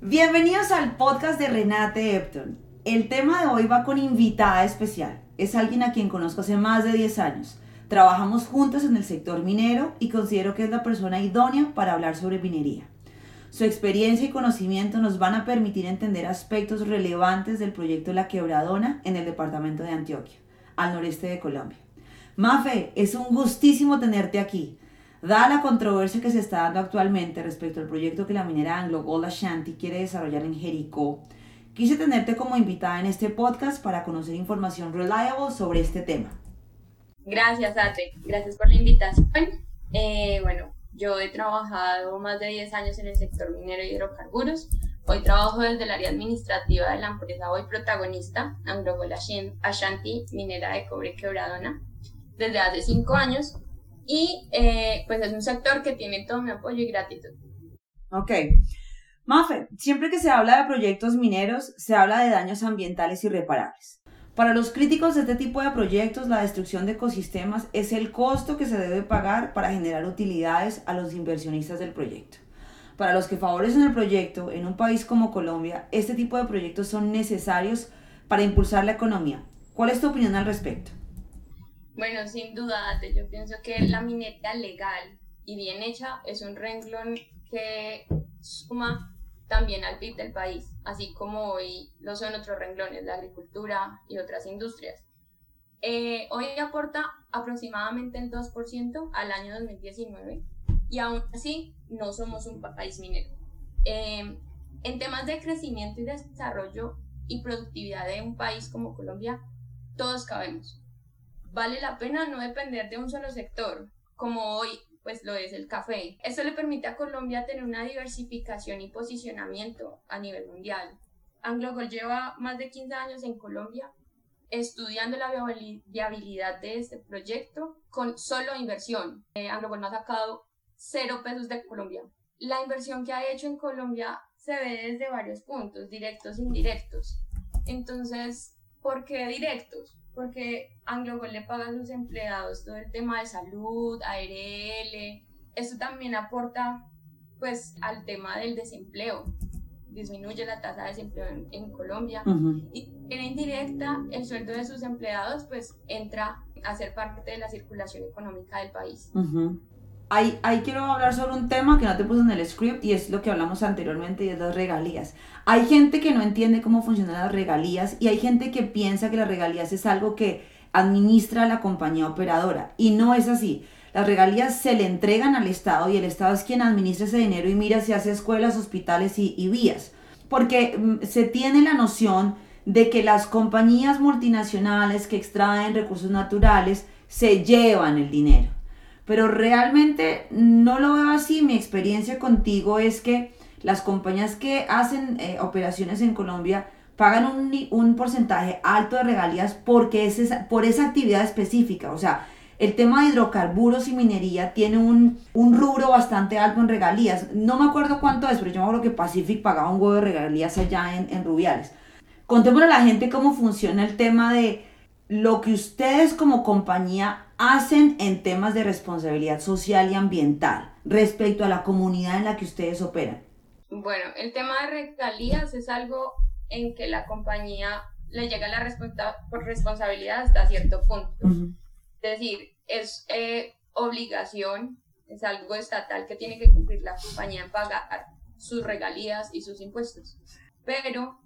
Bienvenidos al podcast de Renate Epton. El tema de hoy va con invitada especial. Es alguien a quien conozco hace más de 10 años. Trabajamos juntos en el sector minero y considero que es la persona idónea para hablar sobre minería. Su experiencia y conocimiento nos van a permitir entender aspectos relevantes del proyecto La Quebradona en el departamento de Antioquia, al noreste de Colombia. Mafe, es un gustísimo tenerte aquí. Dada la controversia que se está dando actualmente respecto al proyecto que la minera Anglo Gold Ashanti quiere desarrollar en Jericó, quise tenerte como invitada en este podcast para conocer información reliable sobre este tema. Gracias, Ate. Gracias por la invitación. Eh, bueno, yo he trabajado más de 10 años en el sector minero y hidrocarburos. Hoy trabajo desde el área administrativa de la empresa hoy protagonista, Anglo Gold Ashanti, minera de cobre quebradona, desde hace 5 años y eh, pues es un sector que tiene todo mi apoyo y gratitud. Ok. Mafe, siempre que se habla de proyectos mineros, se habla de daños ambientales irreparables. Para los críticos de este tipo de proyectos, la destrucción de ecosistemas es el costo que se debe pagar para generar utilidades a los inversionistas del proyecto. Para los que favorecen el proyecto, en un país como Colombia, este tipo de proyectos son necesarios para impulsar la economía. ¿Cuál es tu opinión al respecto? Bueno, sin duda, yo pienso que la minería legal y bien hecha es un renglón que suma también al PIB del país, así como hoy lo son otros renglones, la agricultura y otras industrias. Eh, hoy aporta aproximadamente el 2% al año 2019 y aún así no somos un país minero. Eh, en temas de crecimiento y desarrollo y productividad de un país como Colombia, todos cabemos vale la pena no depender de un solo sector, como hoy pues lo es el café. Esto le permite a Colombia tener una diversificación y posicionamiento a nivel mundial. AngloGold lleva más de 15 años en Colombia estudiando la viabilidad de este proyecto con solo inversión. Eh, AngloGold no ha sacado cero pesos de Colombia. La inversión que ha hecho en Colombia se ve desde varios puntos, directos e indirectos. Entonces, ¿por qué directos? Porque AngloGold le paga a sus empleados todo el tema de salud, ARL. Esto también aporta pues al tema del desempleo. Disminuye la tasa de desempleo en, Colombia. Y en indirecta, el sueldo de sus empleados pues entra a ser parte de la circulación económica del país. Ahí, quiero hablar sobre un tema que no te puse en el script y es lo que hablamos anteriormente y es las regalías. Hay gente que no entiende cómo funcionan las regalías y hay gente que piensa que las regalías es algo que administra la compañía operadora y no es así. Las regalías se le entregan al Estado y el Estado es quien administra ese dinero y mira si hace escuelas, hospitales y, vías. Porque mm, se tiene la noción de que las compañías multinacionales que extraen recursos naturales se llevan el dinero pero realmente no lo veo así. Mi experiencia contigo es que las compañías que hacen eh, operaciones en Colombia pagan un, un, porcentaje alto de regalías porque es por esa actividad específica. O sea, el tema de hidrocarburos y minería tiene un, un, rubro bastante alto en regalías. No me acuerdo cuánto es, pero yo me acuerdo que Pacific pagaba un huevo de regalías allá en, en Rubiales. Contémosle a la gente cómo funciona el tema de lo que ustedes como compañía hacen en temas de responsabilidad social y ambiental respecto a la comunidad en la que ustedes operan? Bueno, el tema de regalías es algo en que la compañía le llega la por responsabilidad hasta cierto punto. Es decir, es eh, obligación, es algo estatal que tiene que cumplir la compañía en pagar sus regalías y sus impuestos. Pero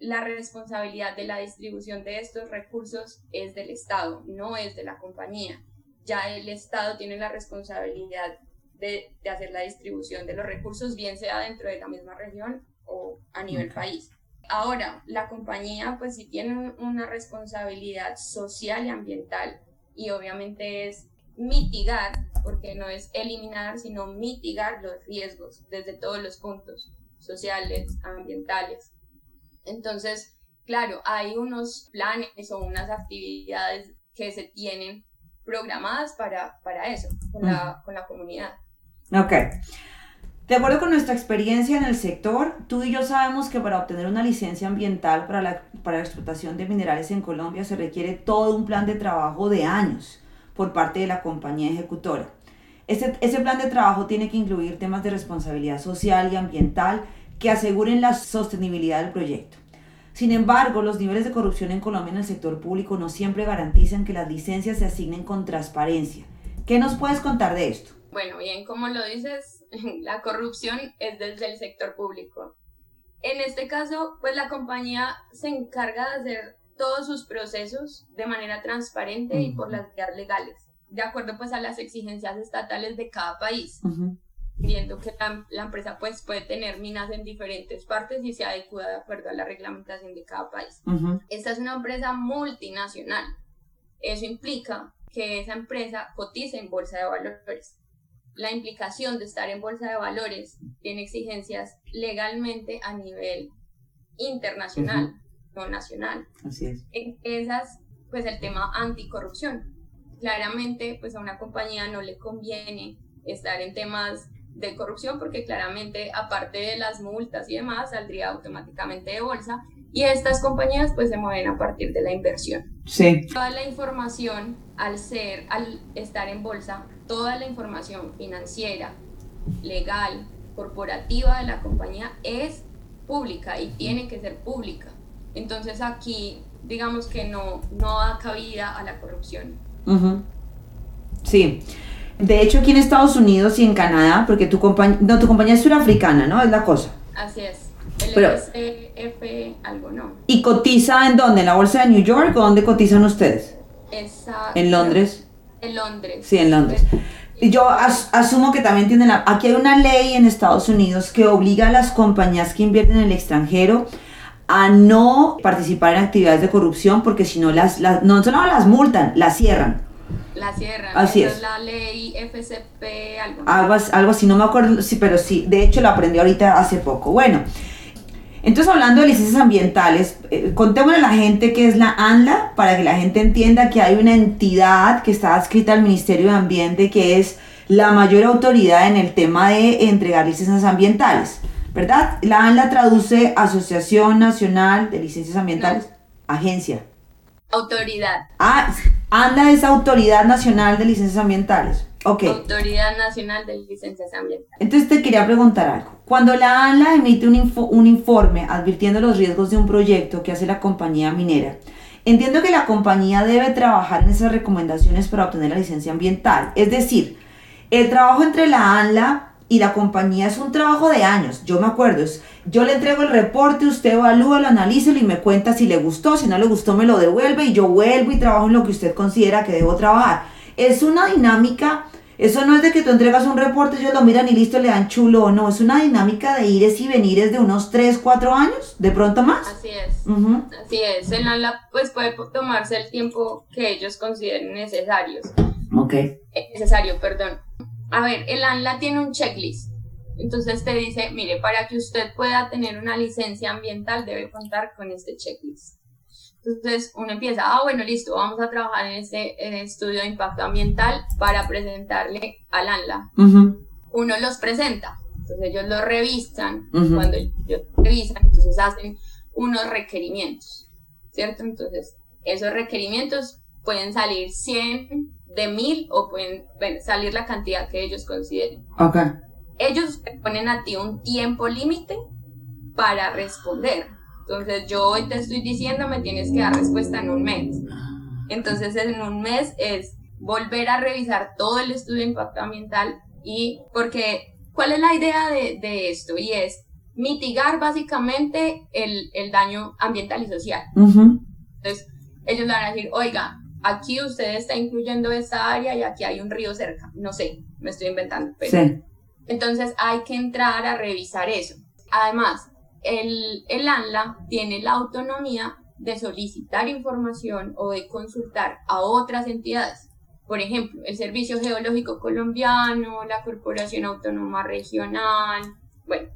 la responsabilidad de la distribución de estos recursos es del Estado, no es de la compañía. Ya el Estado tiene la responsabilidad de, hacer la distribución de los recursos, bien sea dentro de la misma región o a nivel país. Ahora, la compañía pues sí tiene una responsabilidad social y ambiental y obviamente es mitigar, porque no es eliminar, sino mitigar los riesgos desde todos los puntos sociales, ambientales, entonces, claro, hay unos planes o unas actividades que se tienen programadas para, para eso, con la, con la comunidad. Ok. De acuerdo con nuestra experiencia en el sector, tú y yo sabemos que para obtener una licencia ambiental para la, para la explotación de minerales en Colombia se requiere todo un plan de trabajo de años por parte de la compañía ejecutora. Ese, ese plan de trabajo tiene que incluir temas de responsabilidad social y ambiental que aseguren la sostenibilidad del proyecto. Sin embargo, los niveles de corrupción en Colombia en el sector público no siempre garantizan que las licencias se asignen con transparencia. ¿Qué nos puedes contar de esto? Bueno, bien, como lo dices, la corrupción es desde el sector público. En este caso, pues la compañía se encarga de hacer todos sus procesos de manera transparente y por las vías legales, de acuerdo pues a las exigencias estatales de cada país viendo que la, empresa pues puede tener minas en diferentes partes y se adecua de acuerdo a la reglamentación de cada país. Esta es una empresa multinacional. Eso implica que esa empresa cotiza en bolsa de valores. La implicación de estar en bolsa de valores tiene exigencias legalmente a nivel internacional, no nacional. Así es. En esas, pues el tema anticorrupción. Claramente, pues a una compañía no le conviene estar en temas de corrupción porque claramente aparte de las multas y demás saldría automáticamente de bolsa y estas compañías pues se mueven a partir de la inversión. Sí. Toda la información al ser, al estar en bolsa, toda la información financiera, legal, corporativa de la compañía es pública y tiene que ser pública. Entonces aquí digamos que no, no da cabida a la corrupción. Sí. De hecho, aquí en Estados Unidos y en Canadá, porque tu compañía, no, tu compañía es surafricana, ¿no? Es la cosa. Así es. El algo no. ¿Y cotiza en dónde? ¿En la bolsa de New York o dónde cotizan ustedes? Exacto. ¿En Londres? En Londres. Sí, en Londres. Y yo asumo que también tienen la, aquí hay una ley en Estados Unidos que obliga a las compañías que invierten en el extranjero a no participar en actividades de corrupción porque si no las, las no solo las multan, las cierran. La cierran. Así es. La ley FCP, algo, algo, algo así, no me acuerdo, sí, pero sí, de hecho lo aprendí ahorita hace poco. Bueno, entonces hablando de licencias ambientales, eh, contémosle a la gente qué es la ANLA para que la gente entienda que hay una entidad que está adscrita al Ministerio de Ambiente que es la mayor autoridad en el tema de entregar licencias ambientales, ¿verdad? La ANLA traduce Asociación Nacional de Licencias Ambientales, agencia. Autoridad. Ah, ANDA es Autoridad Nacional de Licencias Ambientales. Ok. Autoridad Nacional de Licencias Ambientales. Entonces te quería preguntar algo. Cuando la ANLA emite un, un informe advirtiendo los riesgos de un proyecto que hace la compañía minera, entiendo que la compañía debe trabajar en esas recomendaciones para obtener la licencia ambiental. Es decir, el trabajo entre la ANLA y la compañía es un trabajo de años. Yo me acuerdo, yo le entrego el reporte, usted evalúa, lo analiza y me cuenta si le gustó, si no le gustó me lo devuelve y yo vuelvo y trabajo en lo que usted considera que debo trabajar. Es una dinámica, eso no es de que tú entregas un reporte, ellos lo miran y listo, le dan chulo o no, es una dinámica de ires y venires de unos 3, 4 años, de pronto más. Así es, así es, en la pues puede tomarse el tiempo que ellos consideren necesarios. Ok. Eh, necesario, perdón a ver, el ANLA tiene un checklist. Entonces te dice, mire, para que usted pueda tener una licencia ambiental debe contar con este checklist. Entonces uno empieza, ah, bueno, listo, vamos a trabajar en este estudio de impacto ambiental para presentarle al ANLA. Uno los presenta, entonces ellos lo revisan, cuando ellos revisan, entonces hacen unos requerimientos, ¿cierto? Entonces esos requerimientos pueden salir 100, de mil o pueden salir la cantidad que ellos consideren. Ok. Ellos te ponen a ti un tiempo límite para responder. Entonces yo hoy te estoy diciendo me tienes que dar respuesta en un mes. Entonces en un mes es volver a revisar todo el estudio de impacto ambiental y porque ¿cuál es la idea de, de esto? Y es mitigar básicamente el, el daño ambiental y social. Entonces ellos van a decir, oiga, aquí usted está incluyendo esta área y aquí hay un río cerca. No sé, me estoy inventando. sí. Entonces hay que entrar a revisar eso. Además, el, el ANLA tiene la autonomía de solicitar información o de consultar a otras entidades. Por ejemplo, el Servicio Geológico Colombiano, la Corporación Autónoma Regional, bueno,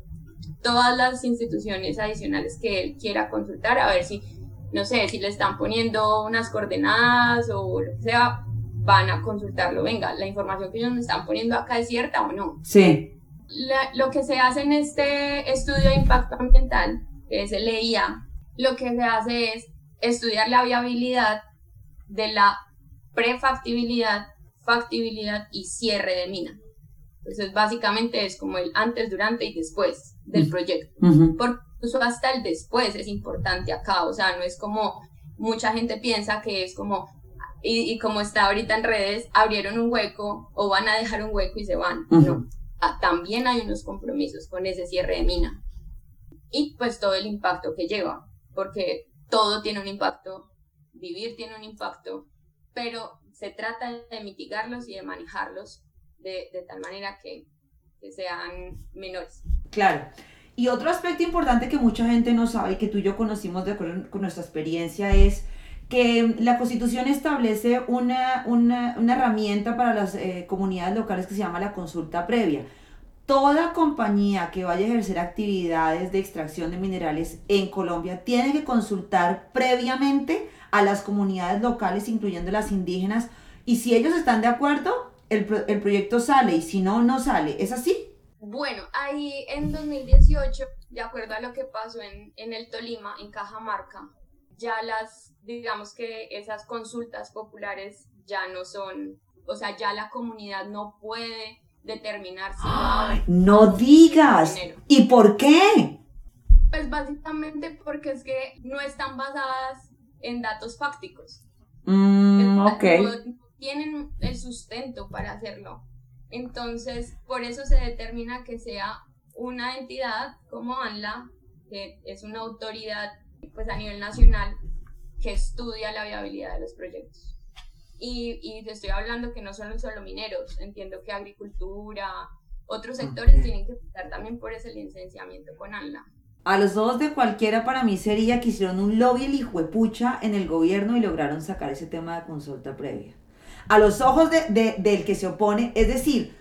todas las instituciones adicionales que él quiera consultar a ver si no sé, si le están poniendo unas coordenadas o lo que sea, van a consultarlo. Venga, la información que ellos me están poniendo acá es cierta o no. Sí. lo que se hace en este estudio de impacto ambiental, que es el EIA, lo que se hace es estudiar la viabilidad de la prefactibilidad, factibilidad y cierre de mina. Entonces, básicamente es como el antes, durante y después del proyecto. Porque incluso hasta el después es importante acá, o sea, no es como mucha gente piensa que es como, y, como está ahorita en redes, abrieron un hueco o van a dejar un hueco y se van. No, ah, también hay unos compromisos con ese cierre de mina. Y pues todo el impacto que lleva, porque todo tiene un impacto, vivir tiene un impacto, pero se trata de mitigarlos y de manejarlos de, tal manera que, que sean menores. Claro. Y otro aspecto importante que mucha gente no sabe y que tú y yo conocimos de acuerdo con nuestra experiencia es que la constitución establece una, una, una herramienta para las eh, comunidades locales que se llama la consulta previa. Toda compañía que vaya a ejercer actividades de extracción de minerales en Colombia tiene que consultar previamente a las comunidades locales, incluyendo las indígenas, y si ellos están de acuerdo, el, el proyecto sale, y si no, no sale. ¿Es así? Bueno, ahí en 2018, de acuerdo a lo que pasó en, en el Tolima, en Cajamarca, ya las, digamos que esas consultas populares ya no son, o sea, ya la comunidad no puede determinar si No digas. ¿Y por qué? Pues básicamente porque es que no están basadas en datos fácticos. Mm, ok. tienen el sustento para hacerlo. Entonces, por eso se determina que sea una entidad como ANLA, que es una autoridad pues, a nivel nacional que estudia la viabilidad de los proyectos. Y, y te estoy hablando que no son solo mineros, entiendo que agricultura, otros sectores tienen que pasar también por ese licenciamiento con ANLA. A los dos de cualquiera para mí sería que hicieron un lobby el hijo de pucha en el gobierno y lograron sacar ese tema de consulta previa a los ojos de, del que se opone. Es decir,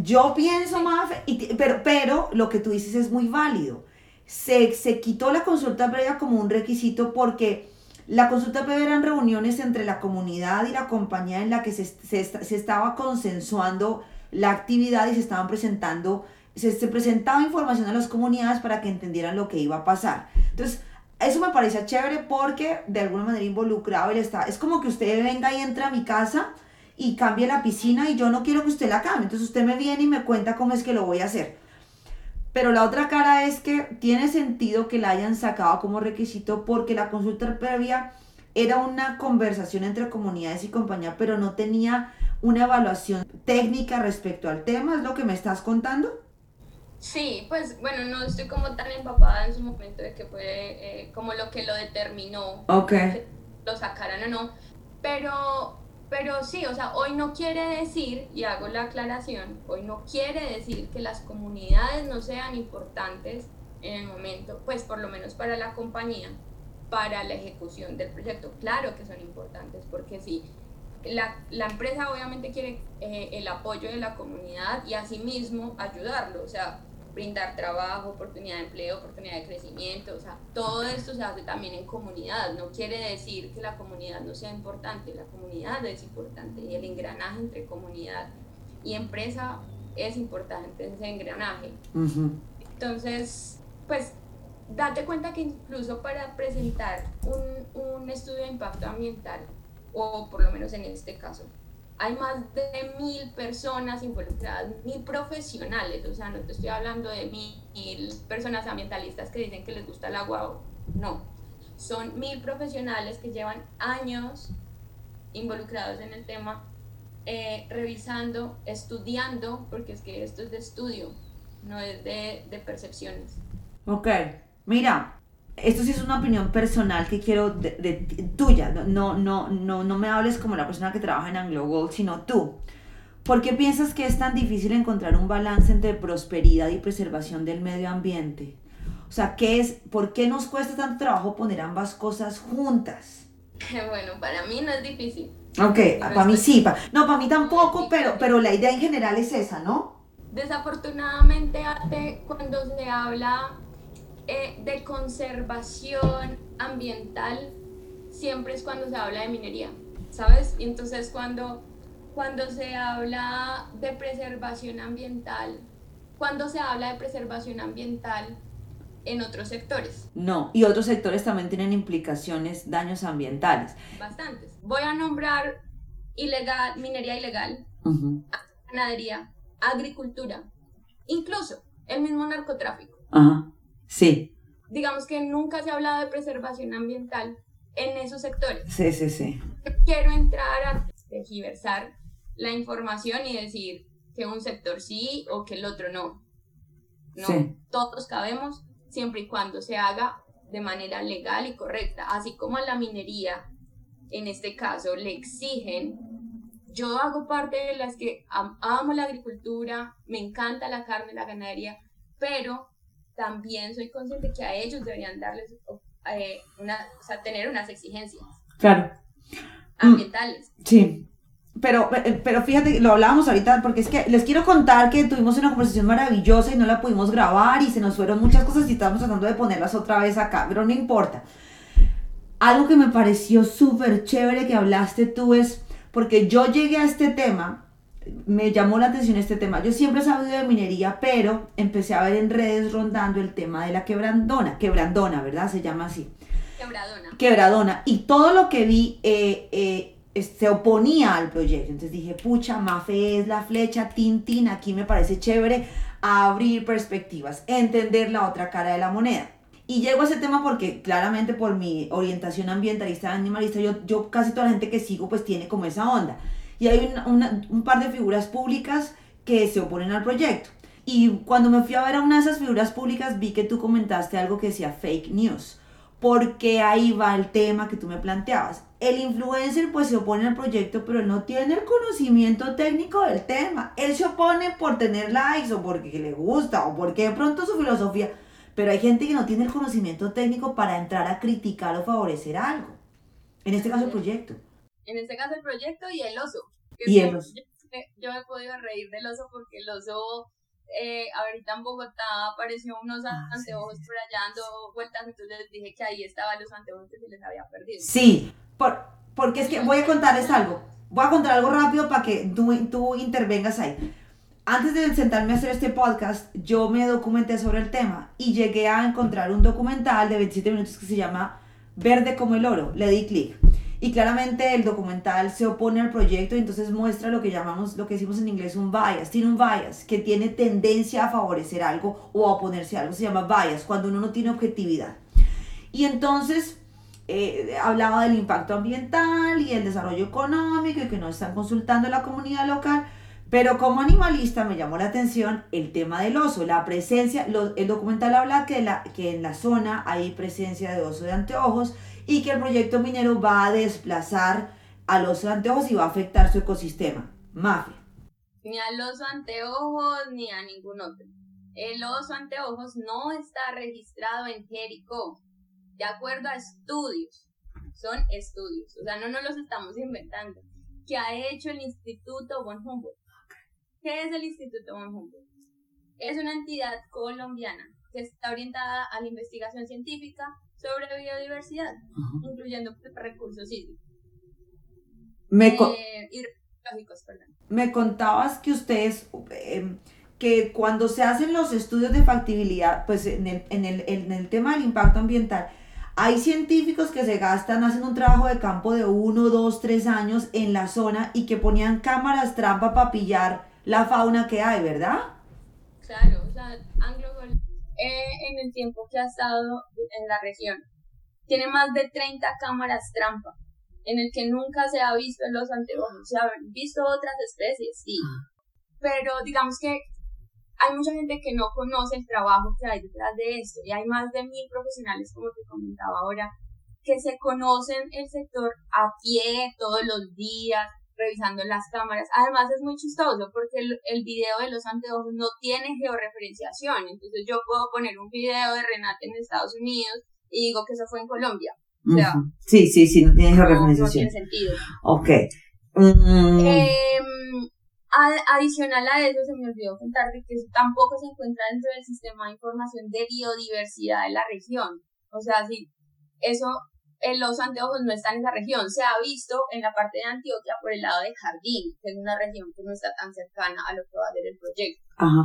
yo pienso, más pero, pero lo que tú dices es muy válido. Se, se quitó la consulta previa como un requisito porque la consulta previa eran reuniones entre la comunidad y la compañía en la que se, se, se estaba consensuando la actividad y se estaban presentando, se, se presentaba información a las comunidades para que entendieran lo que iba a pasar. Entonces, eso me parece chévere porque de alguna manera involucrado él está. Es como que usted venga y entra a mi casa y cambie la piscina y yo no quiero que usted la cambie. Entonces usted me viene y me cuenta cómo es que lo voy a hacer. Pero la otra cara es que tiene sentido que la hayan sacado como requisito porque la consulta previa era una conversación entre comunidades y compañía, pero no tenía una evaluación técnica respecto al tema. ¿Es lo que me estás contando? Sí, pues bueno, no estoy como tan empapada en su momento de que fue eh, como lo que lo determinó, que lo sacaran o no, pero, pero sí, o sea, hoy no quiere decir, y hago la aclaración, hoy no quiere decir que las comunidades no sean importantes en el momento, pues por lo menos para la compañía, para la ejecución del proyecto. Claro que son importantes, porque sí, la, la, empresa obviamente quiere eh, el apoyo de la comunidad y asimismo ayudarlo, o sea, brindar trabajo, oportunidad de empleo, oportunidad de crecimiento, o sea, todo esto se hace también en comunidad, no quiere decir que la comunidad no sea importante, la comunidad es importante y el engranaje entre comunidad y empresa es importante, ese engranaje. Entonces, pues, date cuenta que incluso para presentar un, un estudio de impacto ambiental, o por lo menos en este caso, hay más de mil personas involucradas, mil profesionales, o sea, no te estoy hablando de mil personas ambientalistas que dicen que les gusta el agua, no, son mil profesionales que llevan años involucrados en el tema, eh, revisando, estudiando, porque es que esto es de estudio, no es de, de percepciones. Ok, mira, esto sí es una opinión personal que quiero de, tuya, no, no, no, no me hables como la persona que trabaja en Anglo Gold, sino tú. ¿Por qué piensas que es tan difícil encontrar un balance entre prosperidad y preservación del medio ambiente? O sea, ¿qué es, ¿por qué nos cuesta tanto trabajo poner ambas cosas juntas? Bueno, para mí no es difícil. Ok, para mí sí. no, para mí tampoco, pero, pero la idea en general es esa, ¿no? Desafortunadamente, cuando se habla eh, de conservación ambiental siempre es cuando se habla de minería, ¿sabes? Y entonces cuando, cuando se habla de preservación ambiental cuando se habla de preservación ambiental en otros sectores. No, y otros sectores también tienen implicaciones, daños ambientales. Bastantes. Voy a nombrar ilegal, minería ilegal, ganadería, agricultura, incluso el mismo narcotráfico. Ajá, sí. Digamos que nunca se ha hablado de preservación ambiental en esos sectores. Sí, sí, sí. Quiero entrar a tergiversar la información y decir que un sector sí o que el otro no. No, todos cabemos siempre y cuando se haga de manera legal y correcta, así como a la minería, en este caso, le exigen. Yo hago parte de las que amo la agricultura, me encanta la carne, la ganadería, pero también soy consciente que a ellos deberían darles, eh, una, o sea, tener unas exigencias. Claro. Ambientales. Sí. Pero, eh, pero fíjate, lo hablábamos ahorita porque es que les quiero contar que tuvimos una conversación maravillosa y no la pudimos grabar y se nos fueron muchas cosas y estamos tratando de ponerlas otra vez acá, pero no importa. Algo que me pareció súper chévere que hablaste tú es, porque yo llegué a este tema, me llamó la atención este tema. Yo siempre he sabido de minería, pero empecé a ver en redes rondando el tema de la quebrandona, quebrandona, ¿verdad? Se llama así. Quebradona. Quebradona. Y todo lo que vi eh, eh, se oponía al proyecto. Entonces dije, pucha, Mafe es la flecha, tin, tin, aquí me parece chévere abrir perspectivas, entender la otra cara de la moneda. Y llego a ese tema porque claramente por mi orientación ambientalista, animalista, yo, yo casi toda la gente que sigo pues tiene como esa onda. Y hay un par de figuras públicas que se oponen al proyecto. Y cuando me fui a ver a una de esas figuras públicas vi que tú comentaste algo que decía fake news porque ahí va el tema que tú me planteabas. El influencer pues se opone al proyecto, pero no tiene el conocimiento técnico del tema. Él se opone por tener likes o porque le gusta o porque de pronto su filosofía, pero hay gente que no tiene el conocimiento técnico para entrar a criticar o favorecer algo. En este caso el proyecto. En este caso el proyecto y el oso. Y el oso. Yo, me he podido reír del oso porque el oso eh, ahorita en Bogotá apareció unos ah, anteojos por allá dando vueltas, entonces les dije que ahí estaban los anteojos que se les había perdido. Sí, por, porque es que voy a contarles algo. Voy a contar algo rápido para que tú, tú intervengas ahí. Antes de sentarme a hacer este podcast, yo me documenté sobre el tema y llegué a encontrar un documental de 27 minutos que se llama Verde como el oro. Le di clic. Y claramente el documental se opone al proyecto y entonces muestra lo que llamamos, lo que decimos en inglés un bias. Tiene un bias que tiene tendencia a favorecer algo o a oponerse a algo. Se llama bias, cuando uno no tiene objetividad. Y entonces eh, hablaba del impacto ambiental y el desarrollo económico y que no están consultando a la comunidad local. Pero como animalista me llamó la atención el tema del oso, la presencia, el documental habla que, la, que en la zona hay presencia de oso de anteojos y que el proyecto minero va a desplazar a los anteojos y va a afectar su ecosistema. Mafia. Ni a los anteojos ni a ningún otro. El oso anteojos no está registrado en Jericó, de acuerdo a estudios. Son estudios, o sea, no nos los estamos inventando. ¿Qué ha hecho el Instituto von Humboldt? ¿Qué es el Instituto von Humboldt? Es una entidad colombiana que está orientada a la investigación científica sobre biodiversidad, incluyendo recursos hídricos. Me, eh, me contabas que ustedes, em, que cuando se hacen los estudios de factibilidad, pues en el, en, el, en el tema del impacto ambiental, hay científicos que se gastan, hacen un trabajo de campo de uno, dos, tres años en la zona y que ponían cámaras trampa para pillar la fauna que hay, ¿verdad? Claro, o sea, Anglo eh, en el tiempo que ha estado en la región. Tiene más de 30 cámaras trampa, en el que nunca se ha visto en los anteojos. Se han visto otras especies, sí. Pero digamos que hay mucha gente que no conoce el trabajo que hay detrás de esto. Y hay más de mil profesionales, como te comentaba ahora, que se conocen el sector a pie todos los días, revisando las cámaras. Además es muy chistoso porque el, el, video de los anteojos no tiene georreferenciación. Entonces yo puedo poner un video de Renate en Estados Unidos y digo que eso fue en Colombia. O sea, Sí, sí, sí, no tiene georreferenciación. No, tiene sentido. Ok. Mm. Em, adicional a eso, se me olvidó contarte que eso tampoco se encuentra dentro del sistema de información de biodiversidad de la región. O sea, si eso los anteojos no están en esa región. Se ha visto en la parte de Antioquia por el lado de Jardín, que es una región que no está tan cercana a lo que va a ser el proyecto. Ajá.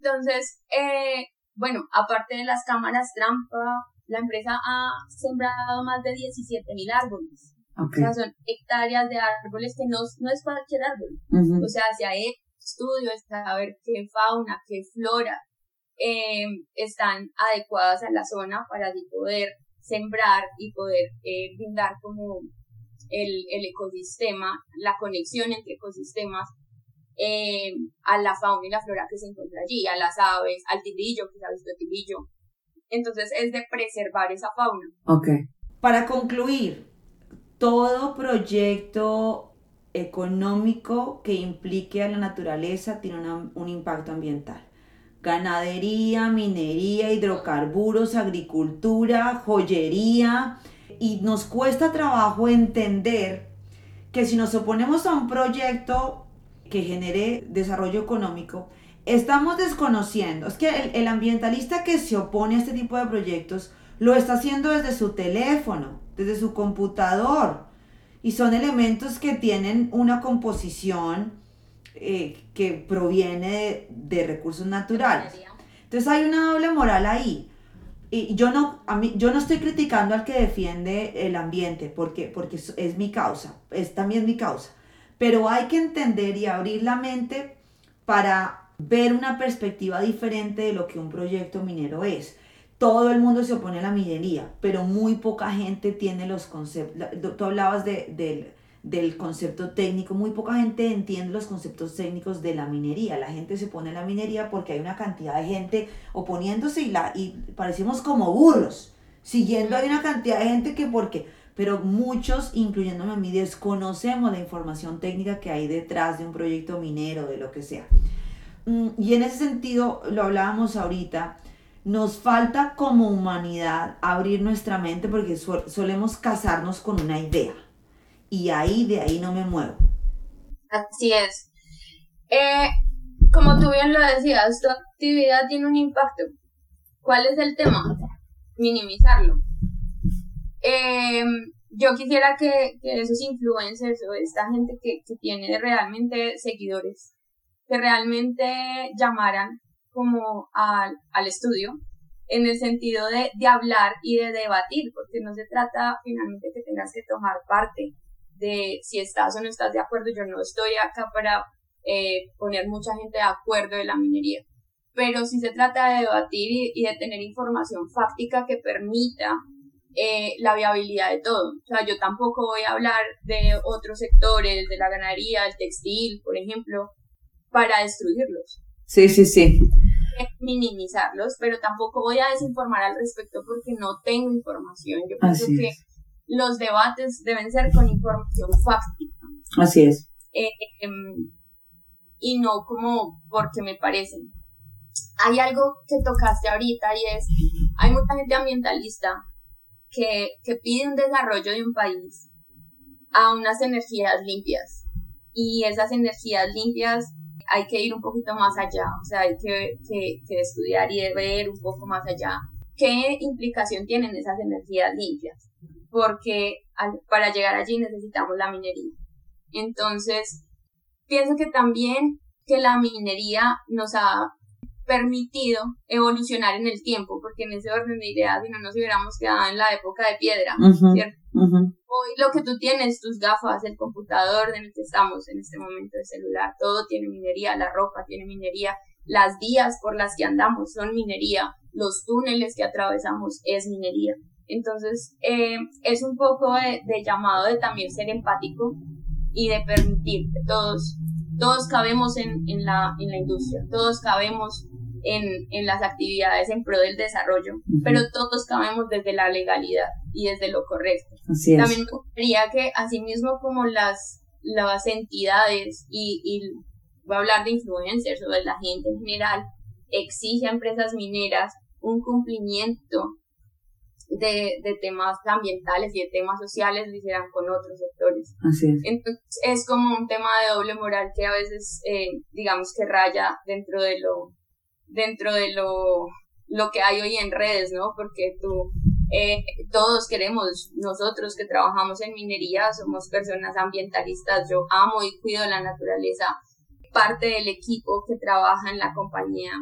Entonces, eh, bueno, aparte de las cámaras trampa, la empresa ha sembrado más de 17 mil árboles. O sea, son hectáreas de árboles que no, no es cualquier árbol. O sea, se ha hecho estudios para ver qué fauna, qué flora eh, están adecuadas a la zona para así poder sembrar y poder eh, brindar como el, el, ecosistema, la conexión entre ecosistemas eh, a la fauna y la flora que se encuentra allí, a las aves, al tirillo, que se ha visto tirillo. Entonces es de preservar esa fauna. Ok. Para concluir, todo proyecto económico que implique a la naturaleza tiene un impacto ambiental. Ganadería, minería, hidrocarburos, agricultura, joyería. Y nos cuesta trabajo entender que si nos oponemos a un proyecto que genere desarrollo económico, estamos desconociendo. Es que el, ambientalista que se opone a este tipo de proyectos lo está haciendo desde su teléfono, desde su computador. Y son elementos que tienen una composición eh, que proviene de, recursos naturales. Entonces hay una doble moral ahí. Y yo no, a mí, yo no estoy criticando al que defiende el ambiente, porque, porque es mi causa, es también mi causa. Pero hay que entender y abrir la mente para ver una perspectiva diferente de lo que un proyecto minero es. Todo el mundo se opone a la minería, pero muy poca gente tiene los conceptos. Tú hablabas de, del, concepto técnico, muy poca gente entiende los conceptos técnicos de la minería. La gente se opone a la minería porque hay una cantidad de gente oponiéndose y, la, y parecemos como burros, siguiendo hay una cantidad de gente que porque pero muchos, incluyéndome a mí, desconocemos la información técnica que hay detrás de un proyecto minero, de lo que sea. Mm, y en ese sentido, lo hablábamos ahorita, nos falta como humanidad abrir nuestra mente porque solemos casarnos con una idea. Y ahí, de ahí no me muevo. Así es. Eh, como tú bien lo decías, tu actividad tiene un impacto. ¿Cuál es el tema? Minimizarlo. Eh, yo quisiera que, esos influencers o esta gente que, que tiene realmente seguidores, que realmente llamaran como al, al estudio en el sentido de, de, hablar y de debatir, porque no se trata finalmente que tengas que tomar parte de si estás o no estás de acuerdo. Yo no estoy acá para eh, poner mucha gente de acuerdo de la minería, pero sí se trata de debatir y, y de tener información fáctica que permita eh, la viabilidad de todo. O sea, yo tampoco voy a hablar de otros sectores, de la ganadería, el textil, por ejemplo, para destruirlos. Sí, sí, sí. Minimizarlos, pero tampoco voy a desinformar al respecto porque no tengo información. Yo pienso que los debates deben ser con información fáctica. Así es. Eh, em, y no como porque me parecen. Hay algo que tocaste ahorita y es, hay mucha gente ambientalista que, que pide un desarrollo de un país a unas energías limpias. Y esas energías limpias hay que ir un poquito más allá, o sea, hay que, que, estudiar y ver un poco más allá qué implicación tienen esas energías limpias, porque para llegar allí necesitamos la minería. Entonces, pienso que también que la minería nos ha permitido evolucionar en el tiempo, porque en ese orden de ideas, si no nos hubiéramos quedado en la época de piedra, ¿cierto? Hoy lo que tú tienes, tus gafas, el computador en el que estamos en este momento, de celular, todo tiene minería, la ropa tiene minería, las vías por las que andamos son minería, los túneles que atravesamos es minería. Entonces, eh, es un poco de, de, llamado de también ser empático y de permitir que todos, todos cabemos en, en, la, en la industria, todos cabemos en, en las actividades en pro del desarrollo, pero todos cabemos desde la legalidad y desde lo correcto. También me gustaría que, asimismo como las, las entidades y, y voy a hablar de influencers o de la gente en general, exige a empresas mineras un cumplimiento de, de, temas ambientales y de temas sociales lo hicieran con otros sectores. Así es. Entonces es como un tema de doble moral que a veces, eh, digamos que raya dentro de lo dentro de lo, lo que hay hoy en redes, ¿no? Porque tú, eh, todos queremos, nosotros que trabajamos en minería, somos personas ambientalistas, yo amo y cuido la naturaleza. Parte del equipo que trabaja en la compañía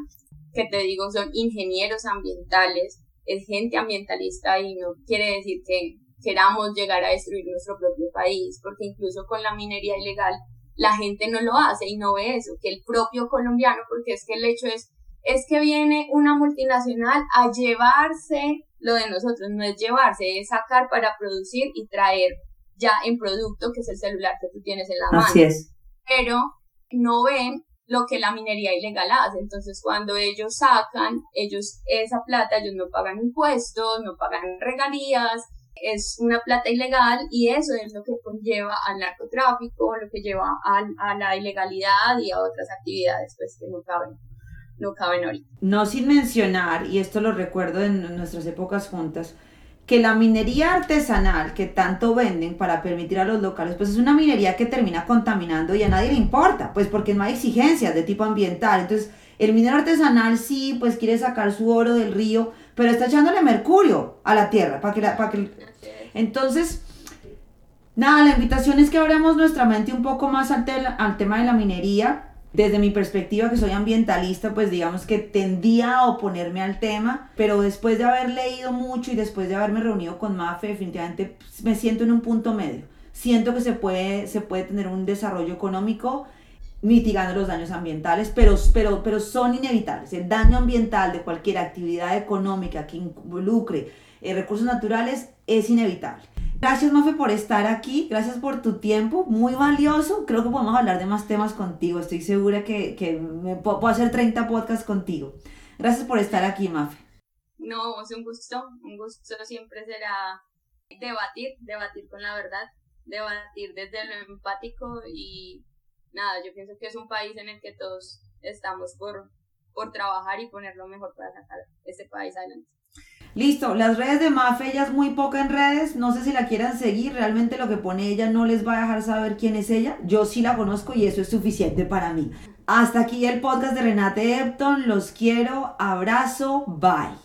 que te digo son ingenieros ambientales, es gente ambientalista y no quiere decir que queramos llegar a destruir nuestro propio país, porque incluso con la minería ilegal la gente no lo hace y no ve eso, que el propio colombiano, porque es que el hecho es, es que viene una multinacional a llevarse lo de nosotros, no es llevarse, es sacar para producir y traer ya en producto, que es el celular que tú tienes en la mano. Así es. Pero no ven lo que la minería ilegal hace. Entonces, cuando ellos sacan, ellos esa plata, ellos no pagan impuestos, no pagan regalías, es una plata ilegal y eso es lo que conlleva al narcotráfico, lo que lleva a, a la ilegalidad y a otras actividades pues que no caben, no caben ahorita. No sin mencionar, y esto lo recuerdo en nuestras épocas juntas, que la minería artesanal que tanto venden para permitir a los locales, pues es una minería que termina contaminando y a nadie le importa, pues porque no hay exigencias de tipo ambiental. Entonces, el minero artesanal sí, pues quiere sacar su oro del río, pero está echándole mercurio a la tierra para que, para que... Entonces, nada, la invitación es que abramos nuestra mente un poco más al tema de la minería, desde mi perspectiva, que soy ambientalista, pues digamos que tendía a oponerme al tema, pero después de haber leído mucho y después de haberme reunido con Mafe, definitivamente pues, me siento en un punto medio. Siento que se puede, se puede tener un desarrollo económico mitigando los daños ambientales, pero, pero, pero son inevitables. El daño ambiental de cualquier actividad económica que involucre eh, recursos naturales es inevitable. Gracias, Mafe, por estar aquí. Gracias por tu tiempo, muy valioso. Creo que podemos hablar de más temas contigo. Estoy segura que, que me puedo, hacer 30 podcasts contigo. Gracias por estar aquí, Mafe. No, es un gusto. Un gusto siempre será debatir, debatir con la verdad, debatir desde lo empático y nada, yo pienso que es un país en el que todos estamos por, por trabajar y poner lo mejor para sacar este país adelante. Listo, las redes de Mafe, ella es muy poca en redes, no sé si la quieran seguir, realmente lo que pone ella no les va a dejar saber quién es ella, yo sí la conozco y eso es suficiente para mí. Hasta aquí el podcast de Renate Epton, los quiero, abrazo, bye.